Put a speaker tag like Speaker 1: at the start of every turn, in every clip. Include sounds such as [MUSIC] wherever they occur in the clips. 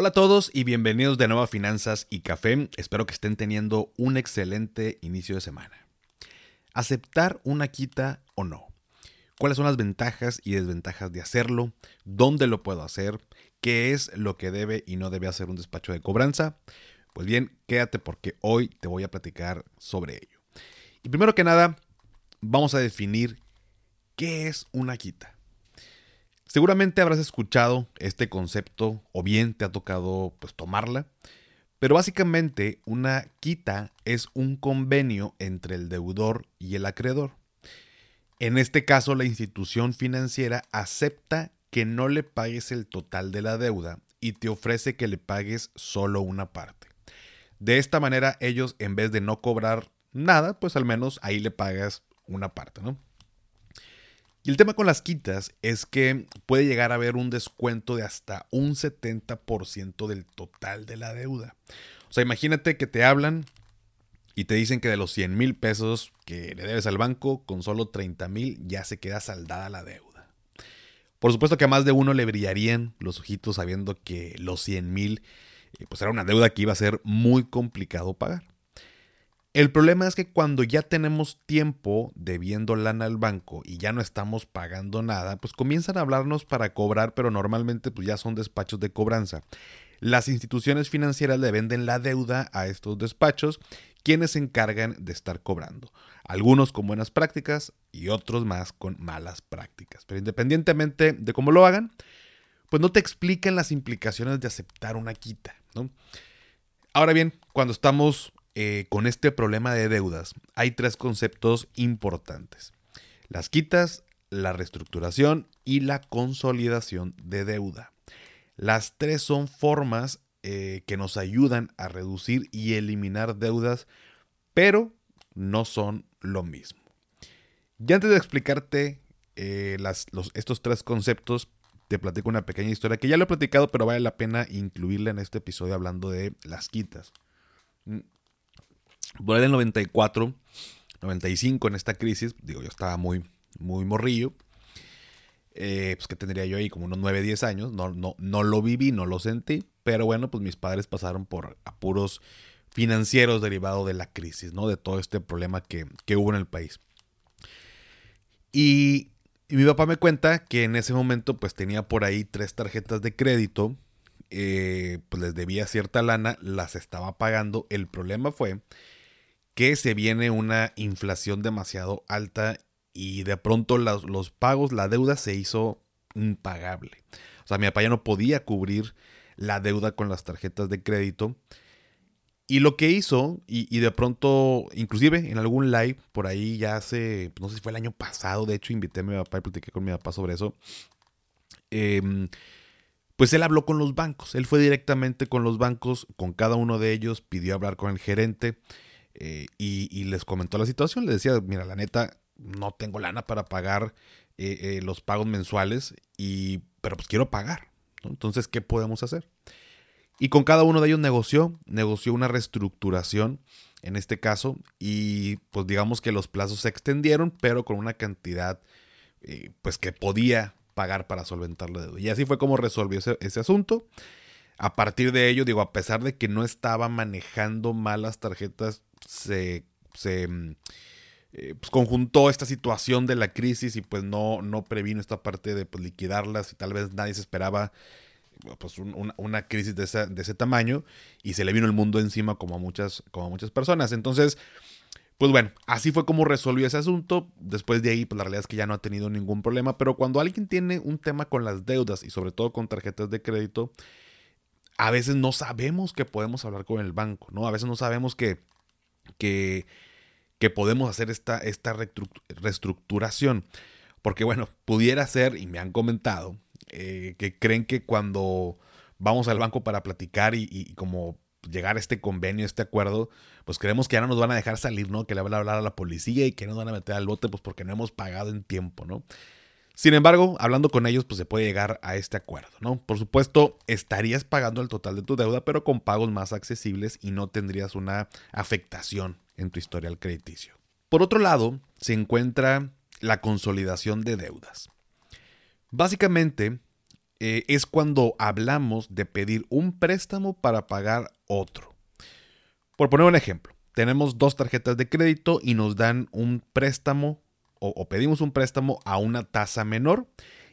Speaker 1: Hola a todos y bienvenidos de nuevo a Finanzas y Café. Espero que estén teniendo un excelente inicio de semana. ¿Aceptar una quita o no? ¿Cuáles son las ventajas y desventajas de hacerlo? ¿Dónde lo puedo hacer? ¿Qué es lo que debe y no debe hacer un despacho de cobranza? Pues bien, quédate porque hoy te voy a platicar sobre ello. Y primero que nada, vamos a definir qué es una quita. Seguramente habrás escuchado este concepto o bien te ha tocado pues tomarla, pero básicamente una quita es un convenio entre el deudor y el acreedor. En este caso la institución financiera acepta que no le pagues el total de la deuda y te ofrece que le pagues solo una parte. De esta manera ellos en vez de no cobrar nada, pues al menos ahí le pagas una parte, ¿no? Y el tema con las quitas es que puede llegar a haber un descuento de hasta un 70% del total de la deuda. O sea, imagínate que te hablan y te dicen que de los 100 mil pesos que le debes al banco, con solo 30 mil ya se queda saldada la deuda. Por supuesto que a más de uno le brillarían los ojitos sabiendo que los 100 mil eh, pues era una deuda que iba a ser muy complicado pagar. El problema es que cuando ya tenemos tiempo debiendo lana al banco y ya no estamos pagando nada, pues comienzan a hablarnos para cobrar, pero normalmente pues ya son despachos de cobranza. Las instituciones financieras le venden la deuda a estos despachos, quienes se encargan de estar cobrando. Algunos con buenas prácticas y otros más con malas prácticas. Pero independientemente de cómo lo hagan, pues no te explican las implicaciones de aceptar una quita. Ahora bien, cuando estamos eh, con este problema de deudas hay tres conceptos importantes. Las quitas, la reestructuración y la consolidación de deuda. Las tres son formas eh, que nos ayudan a reducir y eliminar deudas, pero no son lo mismo. Ya antes de explicarte eh, estos tres conceptos, te platico una pequeña historia que ya lo he platicado, pero vale la pena incluirla en este episodio hablando de las quitas. Por ahí del 94, 95 en esta crisis, digo, yo estaba muy, muy morrillo. Eh, pues que tendría yo ahí como unos 9, 10 años. No, no, no lo viví, no lo sentí. Pero bueno, pues mis padres pasaron por apuros financieros derivados de la crisis, ¿no? De todo este problema que, hubo en el país. Y, y, mi papá me cuenta que en ese momento pues tenía por ahí tres tarjetas de crédito. Eh, pues les debía cierta lana, las estaba pagando. El problema fue que se viene una inflación demasiado alta y de pronto los, pagos, la deuda se hizo impagable. O sea, mi papá ya no podía cubrir la deuda con las tarjetas de crédito. Y lo que hizo, y, de pronto, inclusive en algún live por ahí ya hace, no sé si fue el año pasado, de hecho invité a mi papá y platiqué con mi papá sobre eso. Em, pues él habló con los bancos, él fue directamente con los bancos, con cada uno de ellos, pidió hablar con el gerente eh, y, les comentó la situación. Les decía, mira, la neta, no tengo lana para pagar eh, eh, los pagos mensuales, y, pero pues quiero pagar. Entonces, ¿qué podemos hacer? Y con cada uno de ellos negoció, negoció una reestructuración en este caso, y pues digamos que los plazos se extendieron, pero con una cantidad pues que podía pagar para solventar la deuda. Y así fue como resolvió ese, ese asunto. A partir de ello, digo, a pesar de que no estaba manejando malas tarjetas se, se mm, eh, pues, conjuntó esta situación de la crisis y pues no, no previno esta parte de pues, liquidarlas y tal vez nadie se esperaba pues una crisis de, ese tamaño y se le vino el mundo encima como a muchas, como muchas personas. Entonces, pues bueno, así fue como resolvió ese asunto. Después de ahí, pues la realidad es que ya no ha tenido ningún problema. Pero cuando alguien tiene un tema con las deudas y sobre todo con tarjetas de crédito, a veces no sabemos que podemos hablar con el banco, ¿no? A veces no sabemos que que, que podemos hacer esta, esta reestructuración. Porque bueno, pudiera ser, y me han comentado, eh, que creen que cuando vamos al banco para platicar y, como llegar a este convenio, este acuerdo, pues creemos que ya no nos van a dejar salir, ¿no? Que le van a hablar a la policía y que nos van a meter al bote, pues porque no hemos pagado en tiempo, ¿no? Sin embargo, hablando con ellos, pues se puede llegar a este acuerdo, ¿no? Por supuesto, estarías pagando el total de tu deuda, pero con pagos más accesibles y no tendrías una afectación en tu historial crediticio. Por otro lado, se encuentra la consolidación de deudas. Básicamente, eh, es cuando hablamos de pedir un préstamo para pagar otro. Por poner un ejemplo, tenemos dos tarjetas de crédito y nos dan un préstamo o, pedimos un préstamo a una tasa menor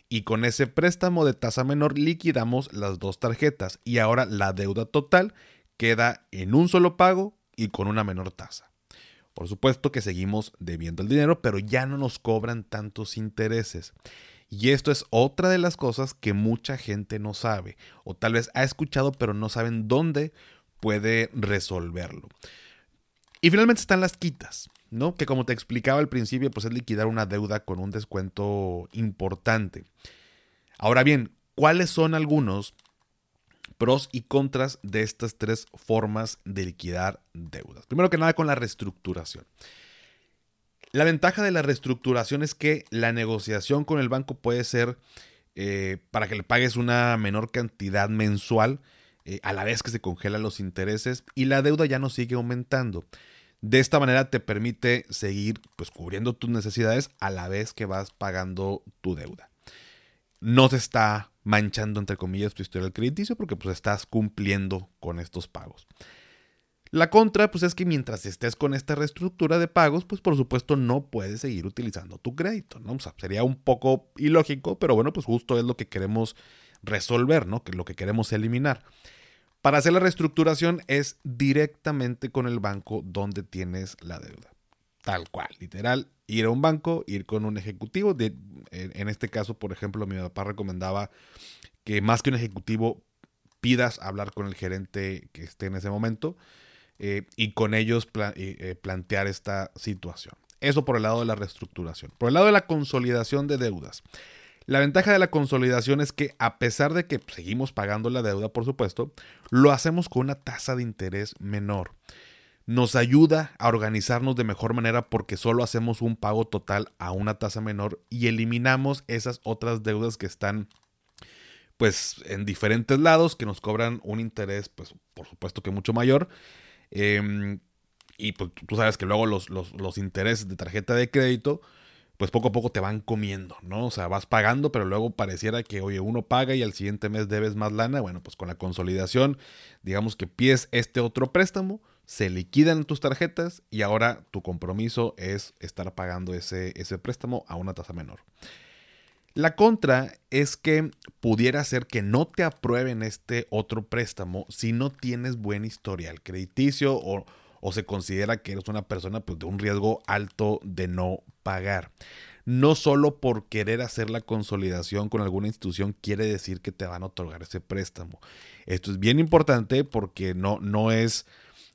Speaker 1: y con ese préstamo de tasa menor liquidamos las dos tarjetas y ahora la deuda total queda en un solo pago y con una menor tasa. Por supuesto que seguimos debiendo el dinero, pero ya no nos cobran tantos intereses. Y esto es otra de las cosas que mucha gente no sabe, o tal vez ha escuchado, pero no saben dónde puede resolverlo. Y finalmente están las quitas. Que como te explicaba al principio, pues es liquidar una deuda con un descuento importante. Ahora bien, ¿cuáles son algunos pros y contras de estas tres formas de liquidar deudas? Primero que nada con la reestructuración. La ventaja de la reestructuración es que la negociación con el banco puede ser eh, para que le pagues una menor cantidad mensual eh, a la vez que se congelan los intereses y la deuda ya no sigue aumentando. De esta manera te permite seguir pues, cubriendo tus necesidades a la vez que vas pagando tu deuda. No te está manchando, entre comillas, tu historial crediticio porque pues, estás cumpliendo con estos pagos. La contra, pues es que mientras estés con esta reestructura de pagos, pues por supuesto no puedes seguir utilizando tu crédito, ¿no? Sería un poco ilógico, pero bueno, pues justo es lo que queremos resolver, ¿no? Que lo que queremos eliminar. Para hacer la reestructuración es directamente con el banco donde tienes la deuda. Tal cual, literal, ir a un banco, ir con un ejecutivo. De, en, este caso, por ejemplo, mi papá recomendaba que más que un ejecutivo pidas hablar con el gerente que esté en ese momento eh, y con ellos eh, eh, plantear esta situación. Eso por el lado de la reestructuración. Por el lado de la consolidación de deudas. La ventaja de la consolidación es que a pesar de que seguimos pagando la deuda, por supuesto, lo hacemos con una tasa de interés menor. Nos ayuda a organizarnos de mejor manera porque solo hacemos un pago total a una tasa menor y eliminamos esas otras deudas que están pues en diferentes lados que nos cobran un interés pues por supuesto que mucho mayor. Em, y pues, tú sabes que luego los, los intereses de tarjeta de crédito pues poco a poco te van comiendo, ¿no? O sea, vas pagando, pero luego pareciera que, oye, uno paga y al siguiente mes debes más lana. Bueno, pues con la consolidación, digamos que pides este otro préstamo, se liquidan tus tarjetas y ahora tu compromiso es estar pagando ese, ese préstamo a una tasa menor. La contra es que pudiera ser que no te aprueben este otro préstamo si no tienes buen historial crediticio o, o se considera que eres una persona pues, de un riesgo alto de no pagar. No solo por querer hacer la consolidación con alguna institución quiere decir que te van a otorgar ese préstamo. Esto es bien importante porque no, no es,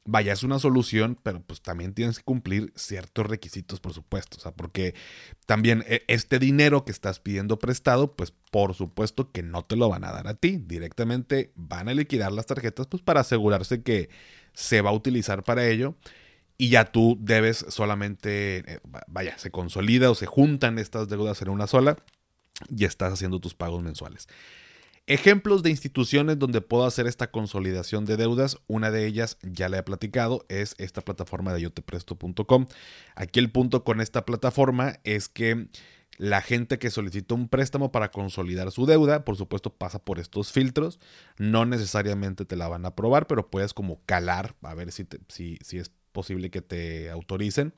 Speaker 1: vaya, es una solución, pero pues también tienes que cumplir ciertos requisitos, por supuesto. O sea, porque también e, este dinero que estás pidiendo prestado, pues por supuesto que no te lo van a dar a ti. Directamente van a liquidar las tarjetas, pues para asegurarse que se va a utilizar para ello y ya tú debes solamente, eh, vaya, se consolida o se juntan estas deudas en una sola y estás haciendo tus pagos mensuales. Ejemplos de instituciones donde puedo hacer esta consolidación de deudas, una de ellas ya la he platicado, es esta plataforma de yotepresto.com. Aquí el punto con esta plataforma es que la gente que solicita un préstamo para consolidar su deuda, por supuesto, pasa por estos filtros. No necesariamente te la van a aprobar, pero puedes como calar a ver si, si, si es posible que te autoricen.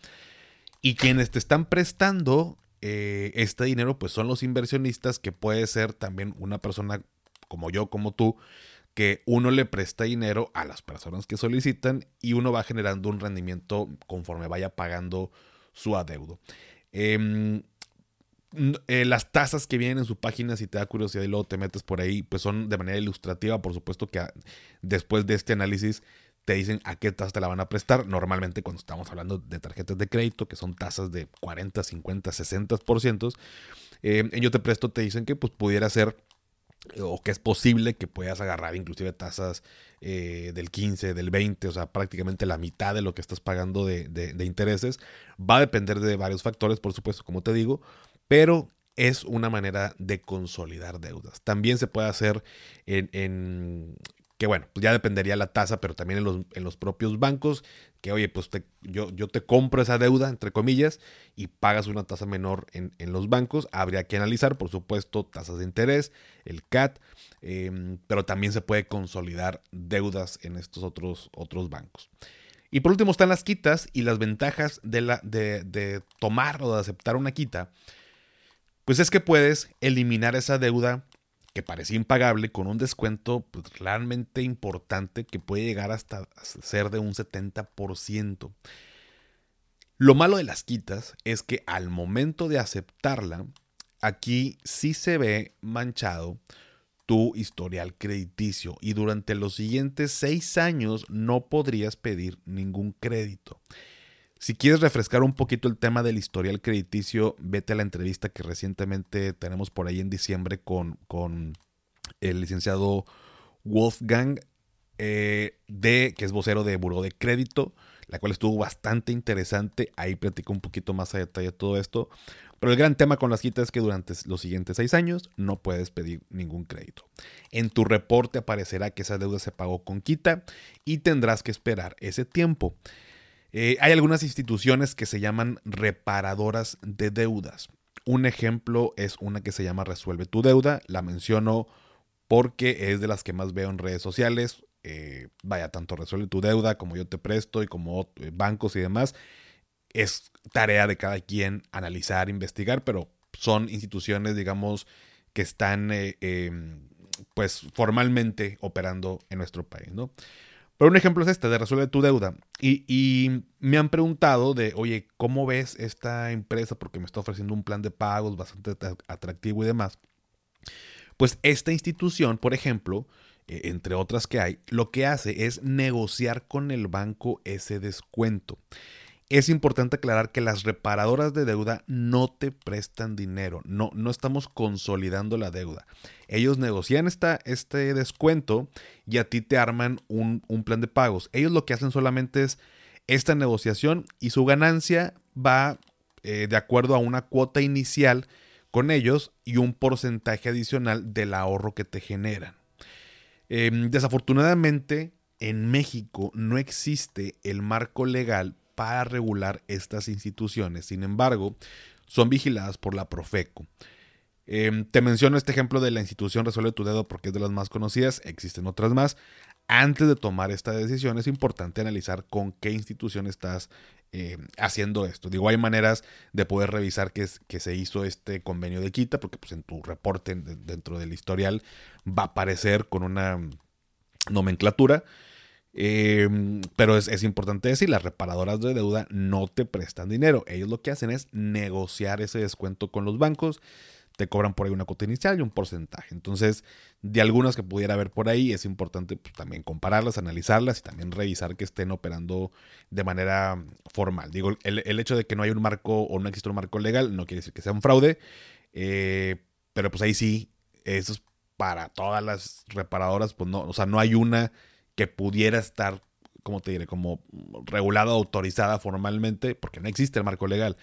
Speaker 1: Y quienes te están prestando eh, este dinero, pues son los inversionistas, que puede ser también una persona como yo, como tú, que uno le presta dinero a las personas que solicitan y uno va generando un rendimiento conforme vaya pagando su adeudo. Eh, eh, las tasas que vienen en su página, si te da curiosidad y luego te metes por ahí, pues son de manera ilustrativa, por supuesto que después de este análisis te dicen a qué tasa te la van a prestar. Normalmente cuando estamos hablando de tarjetas de crédito, que son tasas de 40, 50, 60%, eh, en yo te presto te dicen que pues pudiera ser o que es posible que puedas agarrar inclusive tasas eh, del 15, del 20, o sea, prácticamente la mitad de lo que estás pagando de, intereses. Va a depender de varios factores, por supuesto, como te digo, pero es una manera de consolidar deudas. También se puede hacer en, que bueno, pues ya dependería la tasa, pero también en los, en los propios bancos, que oye, pues yo, yo te compro esa deuda, entre comillas, y pagas una tasa menor en, los bancos. Habría que analizar, por supuesto, tasas de interés, el CAT, em, pero también se puede consolidar deudas en estos otros, otros bancos. Y por último están las quitas y las ventajas de, la, de, de tomar o de aceptar una quita. Pues es que puedes eliminar esa deuda que parecía impagable con un descuento pues, realmente importante que puede llegar hasta ser de un 70%. Lo malo de las quitas es que al momento de aceptarla, aquí sí se ve manchado tu historial crediticio y durante los siguientes seis años no podrías pedir ningún crédito. Si quieres refrescar un poquito el tema del historial crediticio, vete a la entrevista que recientemente tenemos por ahí en diciembre con, con el licenciado Wolfgang, eh, de, que es vocero de Buró de Crédito, la cual estuvo bastante interesante. Ahí platico un poquito más a detalle todo esto. Pero el gran tema con las quitas es que durante los siguientes seis años no puedes pedir ningún crédito. En tu reporte aparecerá que esa deuda se pagó con quita y tendrás que esperar ese tiempo. Eh, hay algunas instituciones que se llaman reparadoras de deudas. Un ejemplo es una que se llama Resuelve tu deuda. La menciono porque es de las que más veo en redes sociales. Eh, vaya, tanto Resuelve tu deuda como yo te presto y como eh, bancos y demás. Es tarea de cada quien analizar, investigar, pero son instituciones, digamos, que están em, pues formalmente operando en nuestro país, ¿no? Pero un ejemplo es este, de resuelve tu deuda. Y, me han preguntado de, oye, ¿cómo ves esta empresa? Porque me está ofreciendo un plan de pagos bastante atractivo y demás. Pues esta institución, por ejemplo, eh, entre otras que hay, lo que hace es negociar con el banco ese descuento. Es importante aclarar que las reparadoras de deuda no te prestan dinero, no, no estamos consolidando la deuda. Ellos negocian esta, este descuento y a ti te arman un, plan de pagos. Ellos lo que hacen solamente es esta negociación y su ganancia va eh, de acuerdo a una cuota inicial con ellos y un porcentaje adicional del ahorro que te generan. Em, desafortunadamente, en México no existe el marco legal para regular estas instituciones. Sin embargo, son vigiladas por la Profeco. Em, te menciono este ejemplo de la institución Resuelve tu Dedo porque es de las más conocidas, existen otras más. Antes de tomar esta decisión es importante analizar con qué institución estás em, haciendo esto. Digo, hay maneras de poder revisar que, que, se hizo este convenio de quita, porque pues, en tu reporte dentro del historial va a aparecer con una nomenclatura. Em, pero es, importante decir, las reparadoras de deuda no te prestan dinero. Ellos lo que hacen es negociar ese descuento con los bancos. Te cobran por ahí una cuota inicial y un porcentaje. Entonces, de algunas que pudiera haber por ahí, es importante pues, también compararlas, analizarlas y también revisar que estén operando de manera formal. Digo, el, hecho de que no hay un marco o no existe un marco legal no quiere decir que sea un fraude. Eh, pero pues ahí sí, eso es para todas las reparadoras, pues no, o sea, no hay una que pudiera estar, como te diré, como regulada, autorizada formalmente, porque no existe el marco legal.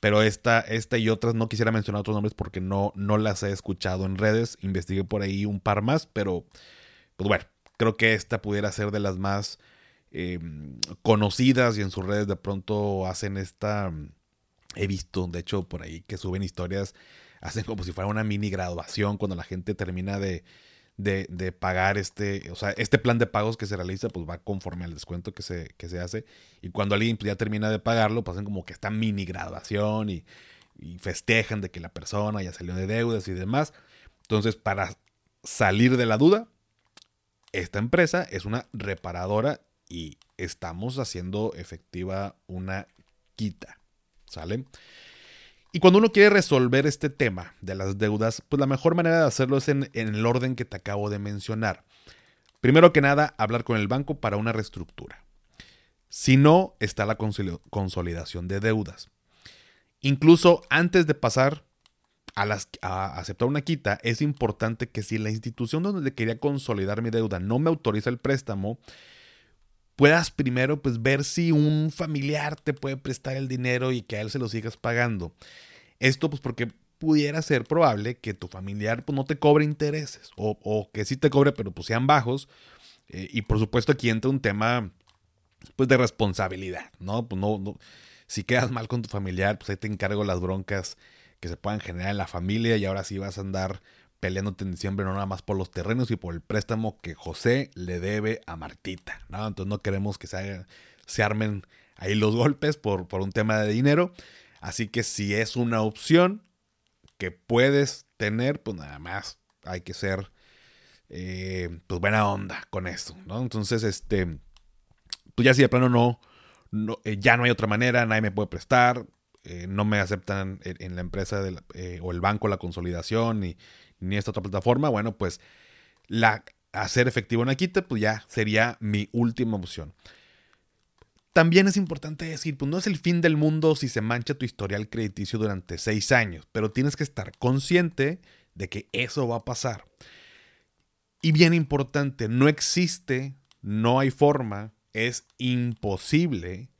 Speaker 1: Pero esta, esta y otras, no quisiera mencionar otros nombres porque no, no las he escuchado en redes. Investigué por ahí un par más, pero pues bueno, creo que esta pudiera ser de las más em, conocidas y en sus redes de pronto hacen esta... He visto, de hecho, por ahí que suben historias, hacen como si fuera una mini graduación cuando la gente termina de, de, pagar este, o sea, este plan de pagos que se realiza, pues va conforme al descuento que se, que se hace. Y cuando alguien pues, ya termina de pagarlo, pasan como que esta mini graduación y, y festejan de que la persona ya salió de deudas y demás. Entonces, para salir de la duda, esta empresa es una reparadora y estamos haciendo efectiva una quita. ¿Sale? Y cuando uno quiere resolver este tema de las deudas, pues la mejor manera de hacerlo es en, el orden que te acabo de mencionar. Primero que nada, hablar con el banco para una reestructura. Si no, está la consolidación de deudas. Incluso antes de pasar a, aceptar una quita, es importante que si la institución donde quería consolidar mi deuda no me autoriza el préstamo, puedas primero pues ver si un familiar te puede prestar el dinero y que a él se lo sigas pagando. Esto pues porque pudiera ser probable que tu familiar pues, no te cobre intereses o, que sí te cobre pero pues sean bajos. Eh, y por supuesto aquí entra un tema pues de responsabilidad, ¿no? Pues no, no, si quedas mal con tu familiar, pues ahí te encargo las broncas que se puedan generar en la familia y ahora sí vas a andar peleándote en diciembre no nada más por los terrenos y por el préstamo que José le debe a Martita, ¿no? Entonces no queremos que se, se armen ahí los golpes por, por un tema de dinero. Así que si es una opción que puedes tener, pues nada más hay que ser eh, pues buena onda con eso, ¿no? Entonces, este, pues ya si de plano no, no eh, ya no hay otra manera, nadie me puede prestar, eh, no me aceptan en, la empresa o el banco la consolidación ni, ni esta otra plataforma, bueno, pues la, hacer efectivo una quita, pues ya sería mi última opción. También es importante decir, pues no es el fin del mundo si se mancha tu historial crediticio durante seis años, pero tienes que estar consciente de que eso va a pasar. Y bien importante, no existe, no hay forma, es imposible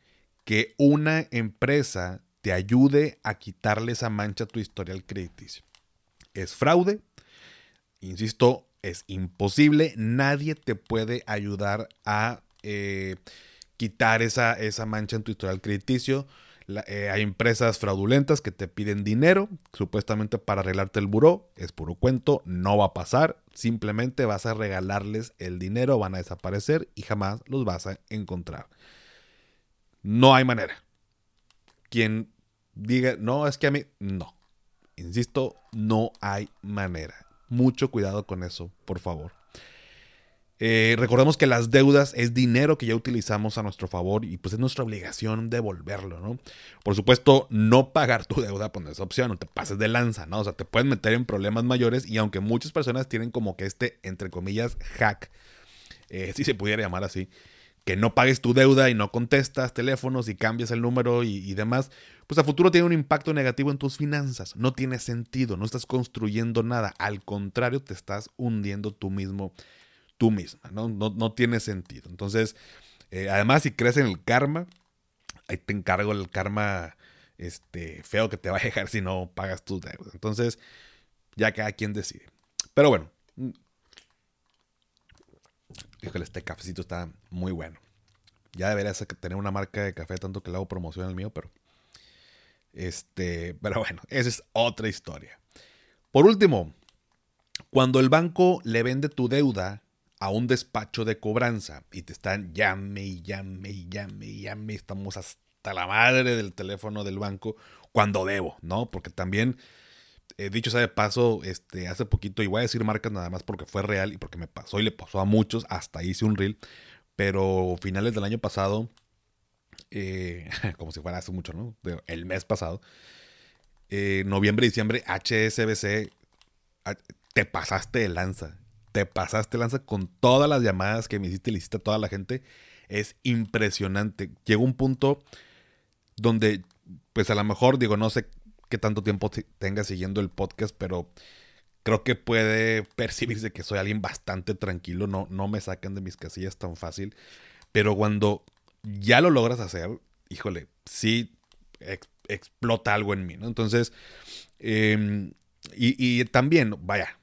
Speaker 1: que una empresa te ayude a quitarle esa mancha a tu historial crediticio. Es fraude, insisto, es imposible, nadie te puede ayudar a eh, quitar esa, esa mancha en tu historial crediticio. Eh, hay empresas fraudulentas que te piden dinero, supuestamente para arreglarte el buró. Es puro cuento, no va a pasar. Simplemente vas a regalarles el dinero, van a desaparecer y jamás los vas a encontrar. No hay manera. Quien diga, no, es que a mí, no. Insisto, no hay manera. Mucho cuidado con eso, por favor. Eh, recordemos que las deudas es dinero que ya utilizamos a nuestro favor y pues es nuestra obligación devolverlo, ¿no? Por supuesto, no pagar tu deuda pues no es opción, no te pases de lanza, ¿no? O sea, te puedes meter en problemas mayores y aunque muchas personas tienen como que este, entre comillas, hack, eh, [LAUGHS] si se pudiera llamar así, que no pagues tu deuda y no contestas teléfonos y cambias el número y, demás, pues a futuro tiene un impacto negativo en tus finanzas. No tiene sentido, no estás construyendo nada, al contrario, te estás hundiendo tú mismo tú misma, ¿no? No, tiene sentido. Entonces, eh, además, si crees en el karma, ahí te encargo el karma este, feo que te va a dejar si no pagas tus deudas. Entonces, ya cada quien decide. Pero bueno, híjole, este cafecito está muy bueno. Ya deberías tener una marca de café, tanto que le hago promoción al mío, pero. Este, pero bueno, esa es otra historia. Por último, cuando el banco le vende tu deuda a un despacho de cobranza y te están llame y llame y llame y llame, estamos hasta la madre del teléfono del banco cuando debo, ¿no? Porque también, he dicho sea de paso, este, hace poquito, y voy a decir marcas nada más porque fue real y porque me pasó y le pasó a muchos, hasta hice un reel, pero finales del año pasado, eh, [LAUGHS] como si fuera hace mucho, ¿no? El mes pasado, eh, noviembre, diciembre, HSBC, te pasaste de lanza te pasaste lanza con todas las llamadas que me hiciste, le hiciste a toda la gente. Es impresionante. Llegó un punto donde, pues a lo mejor, digo, no sé qué tanto tiempo tenga siguiendo el podcast, pero creo que puede percibirse que soy alguien bastante tranquilo. No, no me sacan de mis casillas tan fácil. Pero cuando ya lo logras hacer, híjole, sí explota algo en mí, ¿no? Entonces, em, y, también, vaya,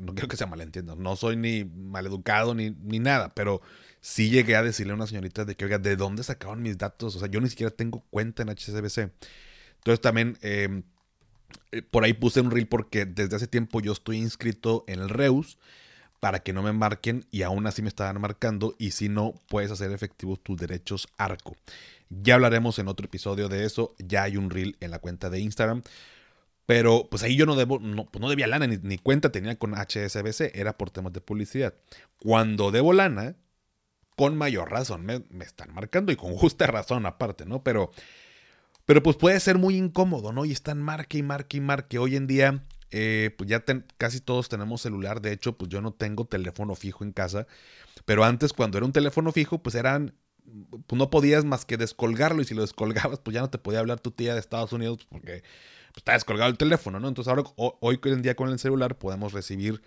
Speaker 1: no quiero que sea malentiendo, no soy ni maleducado ni, ni nada, pero sí llegué a decirle a una señorita de que, oiga, ¿de dónde sacaban mis datos? O sea, yo ni siquiera tengo cuenta en HSBC. Entonces también em, eh, por ahí puse un reel porque desde hace tiempo yo estoy inscrito en el Reus para que no me marquen y aún así me estaban marcando y si no puedes hacer efectivos tus derechos ARCO. Ya hablaremos en otro episodio de eso, ya hay un reel en la cuenta de Instagram. Pero pues ahí yo no debo, no, pues no debía lana, ni, cuenta tenía con HSBC, era por temas de publicidad. Cuando debo lana, con mayor razón me, están marcando y con justa razón aparte, ¿no? Pero, pero pues puede ser muy incómodo, ¿no? Y están marque y marque y marque. Hoy en día, eh, pues ya casi todos tenemos celular. De hecho, pues yo no tengo teléfono fijo en casa. Pero antes, cuando era un teléfono fijo, pues eran pues no podías más que descolgarlo y si lo descolgabas, pues ya no te podía hablar tu tía de Estados Unidos porque pues, está descolgado el teléfono, ¿no? Entonces ahora, hoy en día con el celular podemos recibir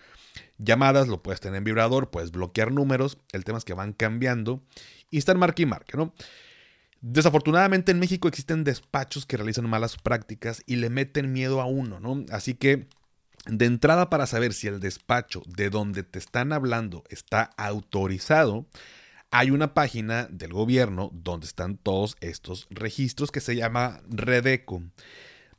Speaker 1: llamadas, lo puedes tener en vibrador, puedes bloquear números, el tema es que van cambiando y están marca y marca, ¿no? Desafortunadamente en México existen despachos que realizan malas prácticas y le meten miedo a uno, ¿no? Así que de entrada para saber si el despacho de donde te están hablando está autorizado, hay una página del gobierno donde están todos estos registros que se llama Redeco.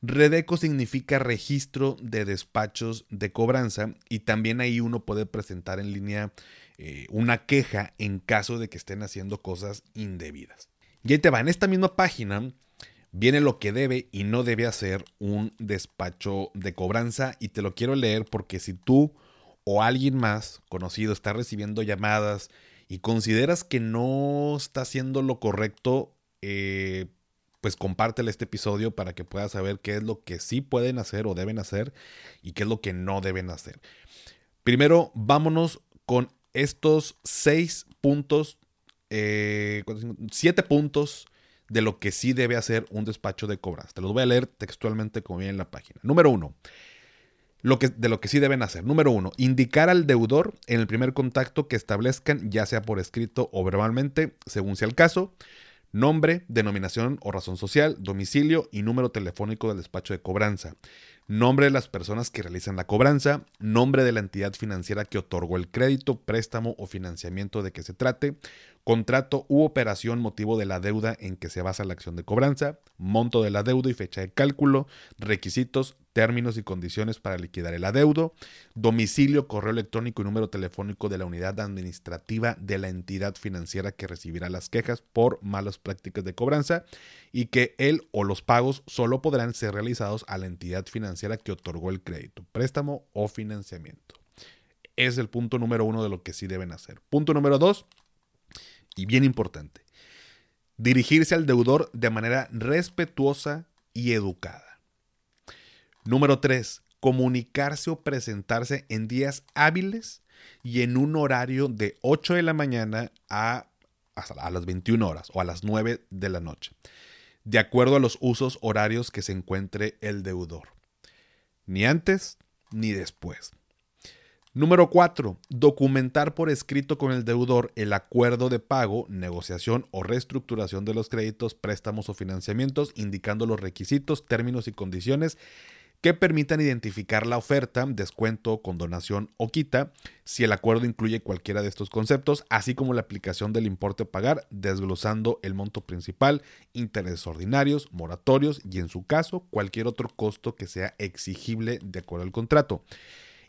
Speaker 1: Redeco significa registro de despachos de cobranza y también ahí uno puede presentar en línea eh, una queja en caso de que estén haciendo cosas indebidas. Y ahí te va, en esta misma página viene lo que debe y no debe hacer un despacho de cobranza y te lo quiero leer porque si tú o alguien más conocido está recibiendo llamadas y consideras que no está haciendo lo correcto, eh, pues compártele este episodio para que puedas saber qué es lo que sí pueden hacer o deben hacer y qué es lo que no deben hacer. Primero, vámonos con estos seis puntos, eh, siete puntos de lo que sí debe hacer un despacho de cobranza. Te los voy a leer textualmente como viene en la página. Número uno, lo que, de lo que sí deben hacer. Número uno, indicar al deudor en el primer contacto que establezcan, ya sea por escrito o verbalmente, según sea el caso, nombre, denominación o razón social, domicilio y número telefónico del despacho de cobranza nombre de las personas que realizan la cobranza, nombre de la entidad financiera que otorgó el crédito, préstamo o financiamiento de que se trate, contrato u operación motivo de la deuda en que se basa la acción de cobranza, monto de la deuda y fecha de cálculo, requisitos, términos y condiciones para liquidar el adeudo, domicilio, correo electrónico y número telefónico de la unidad administrativa de la entidad financiera que recibirá las quejas por malas prácticas de cobranza y que él o los pagos solo podrán ser realizados a la entidad financiera que otorgó el crédito, préstamo o financiamiento. Es el punto número uno de lo que sí deben hacer. Punto número dos, y bien importante, dirigirse al deudor de manera respetuosa y educada. Número 3. Comunicarse o presentarse en días hábiles y en un horario de 8 de la mañana a, a las 21 horas o a las 9 de la noche, de acuerdo a los usos horarios que se encuentre el deudor. Ni antes ni después. Número 4. Documentar por escrito con el deudor el acuerdo de pago, negociación o reestructuración de los créditos, préstamos o financiamientos, indicando los requisitos, términos y condiciones que permitan identificar la oferta, descuento, condonación o quita, si el acuerdo incluye cualquiera de estos conceptos, así como la aplicación del importe a pagar, desglosando el monto principal, intereses ordinarios, moratorios y en su caso cualquier otro costo que sea exigible de acuerdo al contrato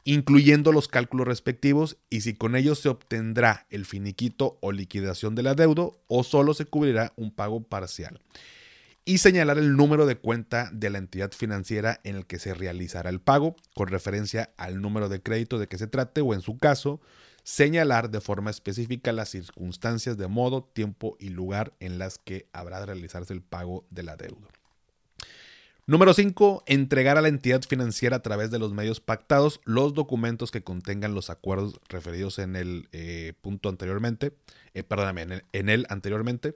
Speaker 1: incluyendo los cálculos respectivos y si con ellos se obtendrá el finiquito o liquidación del adeudo o solo se cubrirá un pago parcial. Y señalar el número de cuenta de la entidad financiera en el que se realizará el pago, con referencia al número de crédito de que se trate o en su caso, señalar de forma específica las circunstancias de modo, tiempo y lugar en las que habrá de realizarse el pago del adeudo. Número 5. Entregar a la entidad financiera a través de los medios pactados los documentos que contengan los acuerdos referidos en el eh, punto anteriormente. Eh, perdóname, en el, anteriormente.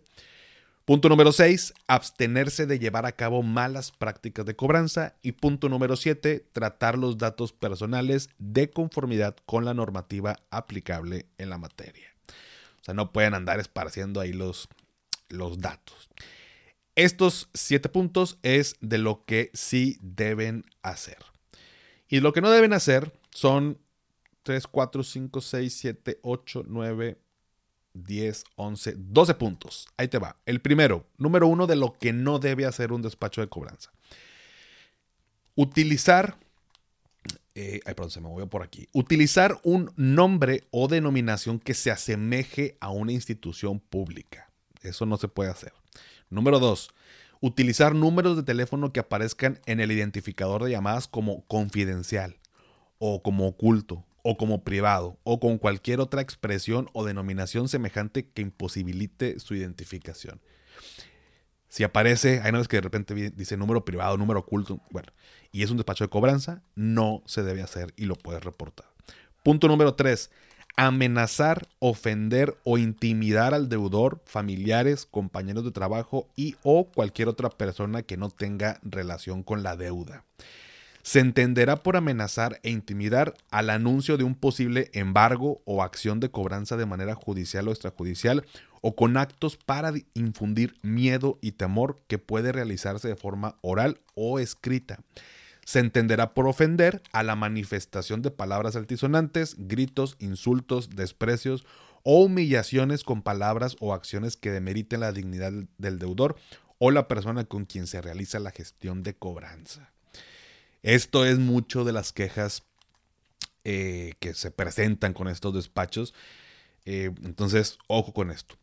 Speaker 1: Punto número 6. Abstenerse de llevar a cabo malas prácticas de cobranza. Y punto número 7. Tratar los datos personales de conformidad con la normativa aplicable en la materia. O sea, no pueden andar esparciendo ahí los, los datos. Estos siete puntos es de lo que sí deben hacer. Y lo que no deben hacer son 3, 4, 5, 6, 7, 8, 9, 10, 11, 12 puntos. Ahí te va. El primero, número uno de lo que no debe hacer un despacho de cobranza. Utilizar, eh, ay, perdón, se me movió por aquí. Utilizar un nombre o denominación que se asemeje a una institución pública. Eso no se puede hacer. Número dos, utilizar números de teléfono que aparezcan en el identificador de llamadas como confidencial o como oculto o como privado o con cualquier otra expresión o denominación semejante que imposibilite su identificación. Si aparece, hay una vez que de repente dice número privado, número oculto, bueno, y es un despacho de cobranza, no se debe hacer y lo puedes reportar. Punto número tres, amenazar, ofender o intimidar al deudor, familiares, compañeros de trabajo y o cualquier otra persona que no tenga relación con la deuda. Se entenderá por amenazar e intimidar al anuncio de un posible embargo o acción de cobranza de manera judicial o extrajudicial o con actos para infundir miedo y temor que puede realizarse de forma oral o escrita se entenderá por ofender a la manifestación de palabras altisonantes, gritos, insultos, desprecios o humillaciones con palabras o acciones que demeriten la dignidad del deudor o la persona con quien se realiza la gestión de cobranza. Esto es mucho de las quejas eh, que se presentan con estos despachos. Eh, entonces, ojo con esto.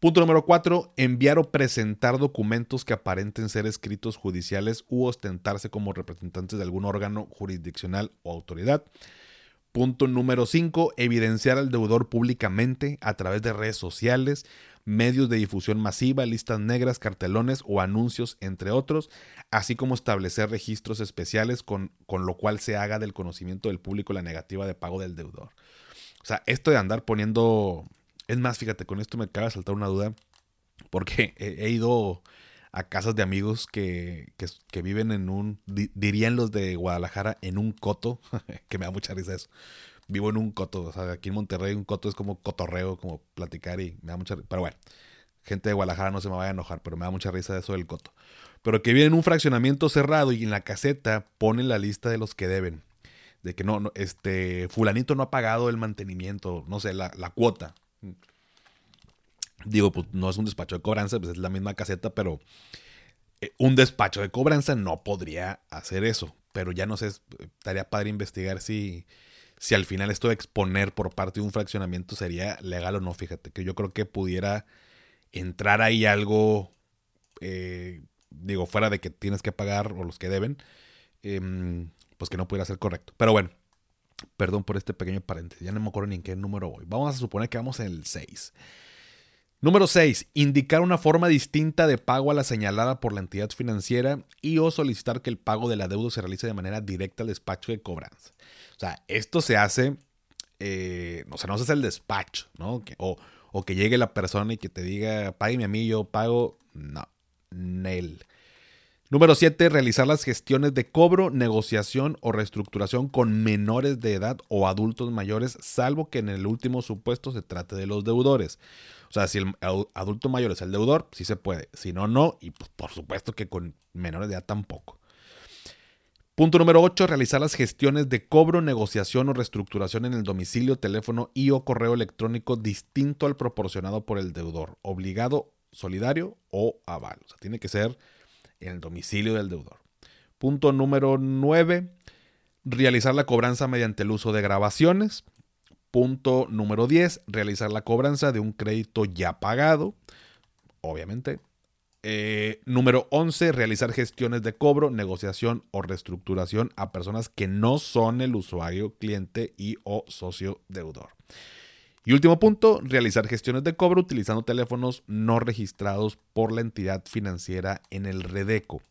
Speaker 1: Punto número 4. Enviar o presentar documentos que aparenten ser escritos judiciales u ostentarse como representantes de algún órgano jurisdiccional o autoridad. Punto número 5. Evidenciar al deudor públicamente a través de redes sociales, medios de difusión masiva, listas negras, cartelones o anuncios, entre otros, así como establecer registros especiales con, con lo cual se haga del conocimiento del público la negativa de pago del deudor. O sea, esto de andar poniendo es más, fíjate, con esto me acaba de saltar una duda, porque he, ido a casas de amigos que, viven en un, dirían los de Guadalajara, en un coto, [LAUGHS] que me da mucha risa eso. Vivo en un coto, o sea, aquí en Monterrey un coto es como cotorreo, como platicar y me da mucha risa. Pero bueno, gente de Guadalajara no se me vaya a enojar, pero me da mucha risa eso del coto. Pero que viven en un fraccionamiento cerrado y en la caseta ponen la lista de los que deben. De que no, este, fulanito no ha pagado el mantenimiento, no sé, la, la cuota. Digo, pues no es un despacho de cobranza, pues es la misma caseta, pero eh, un despacho de cobranza no podría hacer eso. Pero ya no sé, estaría padre investigar si, si al final esto de exponer por parte de un fraccionamiento sería legal o no. Fíjate, que yo creo que pudiera entrar ahí algo, eh, digo, fuera de que tienes que pagar o los que deben, em, pues que no pudiera ser correcto. Pero bueno, Perdón por este pequeño paréntesis, ya no me acuerdo ni en qué número voy. Vamos a suponer que vamos en el 6. Número 6. Indicar una forma distinta de pago a la señalada por la entidad financiera y o solicitar que el pago de la deuda se realice de manera directa al despacho de cobranza. O sea, esto se hace, eh, o sea, no se hace el despacho, ¿no? o, que llegue la persona y que te diga, págame a mí, yo pago. No, Nel. Número 7. Realizar las gestiones de cobro, negociación o reestructuración con menores de edad o adultos mayores, salvo que en el último supuesto se trate de los deudores. O sea, si el adulto mayor es el deudor, sí se puede. Si no, no. Y pues, por supuesto que con menores de edad tampoco. Punto número 8. Realizar las gestiones de cobro, negociación o reestructuración en el domicilio, teléfono y o correo electrónico distinto al proporcionado por el deudor, obligado, solidario o aval. O sea, tiene que ser en el domicilio del deudor. Punto número 9. Realizar la cobranza mediante el uso de grabaciones. Punto número 10. Realizar la cobranza de un crédito ya pagado. Obviamente. Eh, número 11. Realizar gestiones de cobro, negociación o reestructuración a personas que no son el usuario, cliente y o socio deudor. Y último punto, realizar gestiones de cobro utilizando teléfonos no registrados por la entidad financiera en el Redeco.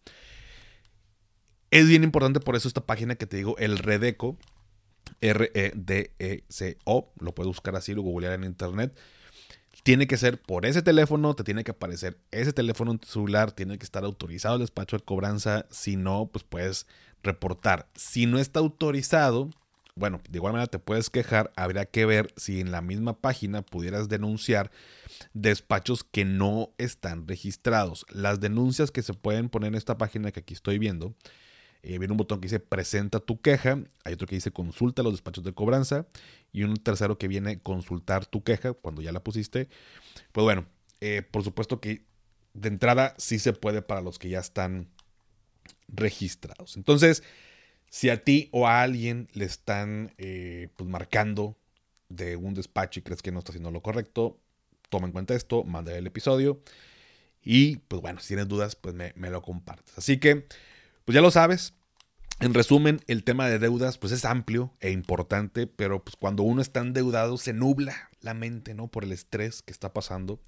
Speaker 1: Es bien importante por eso esta página que te digo, el Redeco, R-E-D-E-C-O, lo puedes buscar así, lo googlear en internet. Tiene que ser por ese teléfono, te tiene que aparecer ese teléfono en tu celular, tiene que estar autorizado el despacho de cobranza, si no, pues puedes reportar. Si no está autorizado, bueno, de igual manera te puedes quejar, habría que ver si en la misma página pudieras denunciar despachos que no están registrados. Las denuncias que se pueden poner en esta página que aquí estoy viendo, eh, viene un botón que dice presenta tu queja, hay otro que dice consulta los despachos de cobranza y un tercero que viene consultar tu queja cuando ya la pusiste. Pues bueno, eh, por supuesto que de entrada sí se puede para los que ya están registrados. Entonces, si a ti o a alguien le están eh, pues marcando de un despacho y crees que no está haciendo lo correcto, toma en cuenta esto, manda el episodio y pues bueno, si tienes dudas, pues me, lo compartes. Así que, pues ya lo sabes. En resumen, el tema de deudas pues es amplio e importante, pero pues cuando uno está endeudado se nubla la mente, ¿no? Por el estrés que está pasando.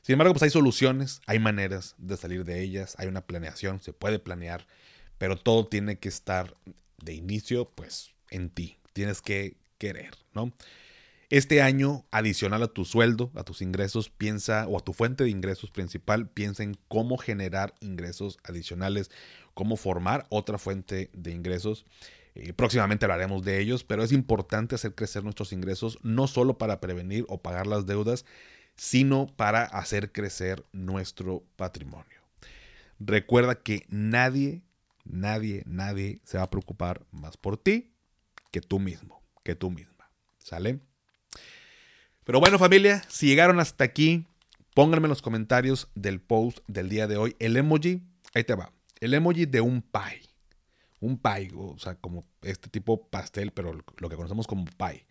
Speaker 1: Sin embargo, pues hay soluciones, hay maneras de salir de ellas, hay una planeación, se puede planear pero todo tiene que estar de inicio, pues, en ti. Tienes que querer, ¿no? Este año, adicional a tu sueldo, a tus ingresos, piensa, o a tu fuente de ingresos principal, piensa en cómo generar ingresos adicionales, cómo formar otra fuente de ingresos. Eh, próximamente hablaremos de ellos, pero es importante hacer crecer nuestros ingresos, no solo para prevenir o pagar las deudas, sino para hacer crecer nuestro patrimonio. Recuerda que nadie, nadie, nadie se va a preocupar más por ti que tú mismo, que tú misma. ¿Sale? Pero bueno familia, si llegaron hasta aquí, pónganme en los comentarios del post del día de hoy el emoji, ahí te va, el emoji de un pie. Un pie, o sea, como este tipo pastel, pero lo que conocemos como pie.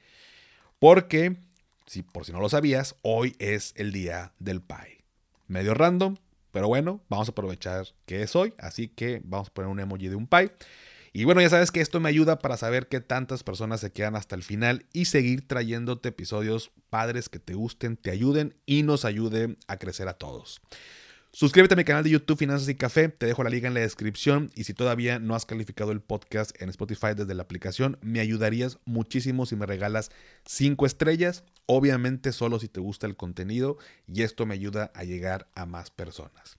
Speaker 1: Porque, si, por si no lo sabías, hoy es el día del pie. Medio random, pero bueno, vamos a aprovechar que es hoy, así que vamos a poner un emoji de un pie. Y bueno, ya sabes que esto me ayuda para saber qué tantas personas se quedan hasta el final y seguir trayéndote episodios padres que te gusten, te ayuden y nos ayuden a crecer a todos. Suscríbete a mi canal de YouTube Finanzas y Café, te dejo la liga en la descripción y si todavía no has calificado el podcast en Spotify desde la aplicación, me ayudarías muchísimo si me regalas 5 estrellas, obviamente solo si te gusta el contenido y esto me ayuda a llegar a más personas.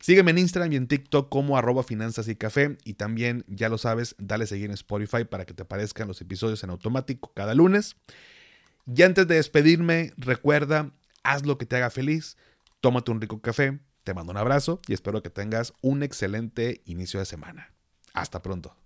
Speaker 1: Sígueme en Instagram y en TikTok como arroba finanzas y café. Y también, ya lo sabes, dale seguir en Spotify para que te aparezcan los episodios en automático cada lunes. Y antes de despedirme, recuerda, haz lo que te haga feliz, tómate un rico café, te mando un abrazo y espero que tengas un excelente inicio de semana. Hasta pronto.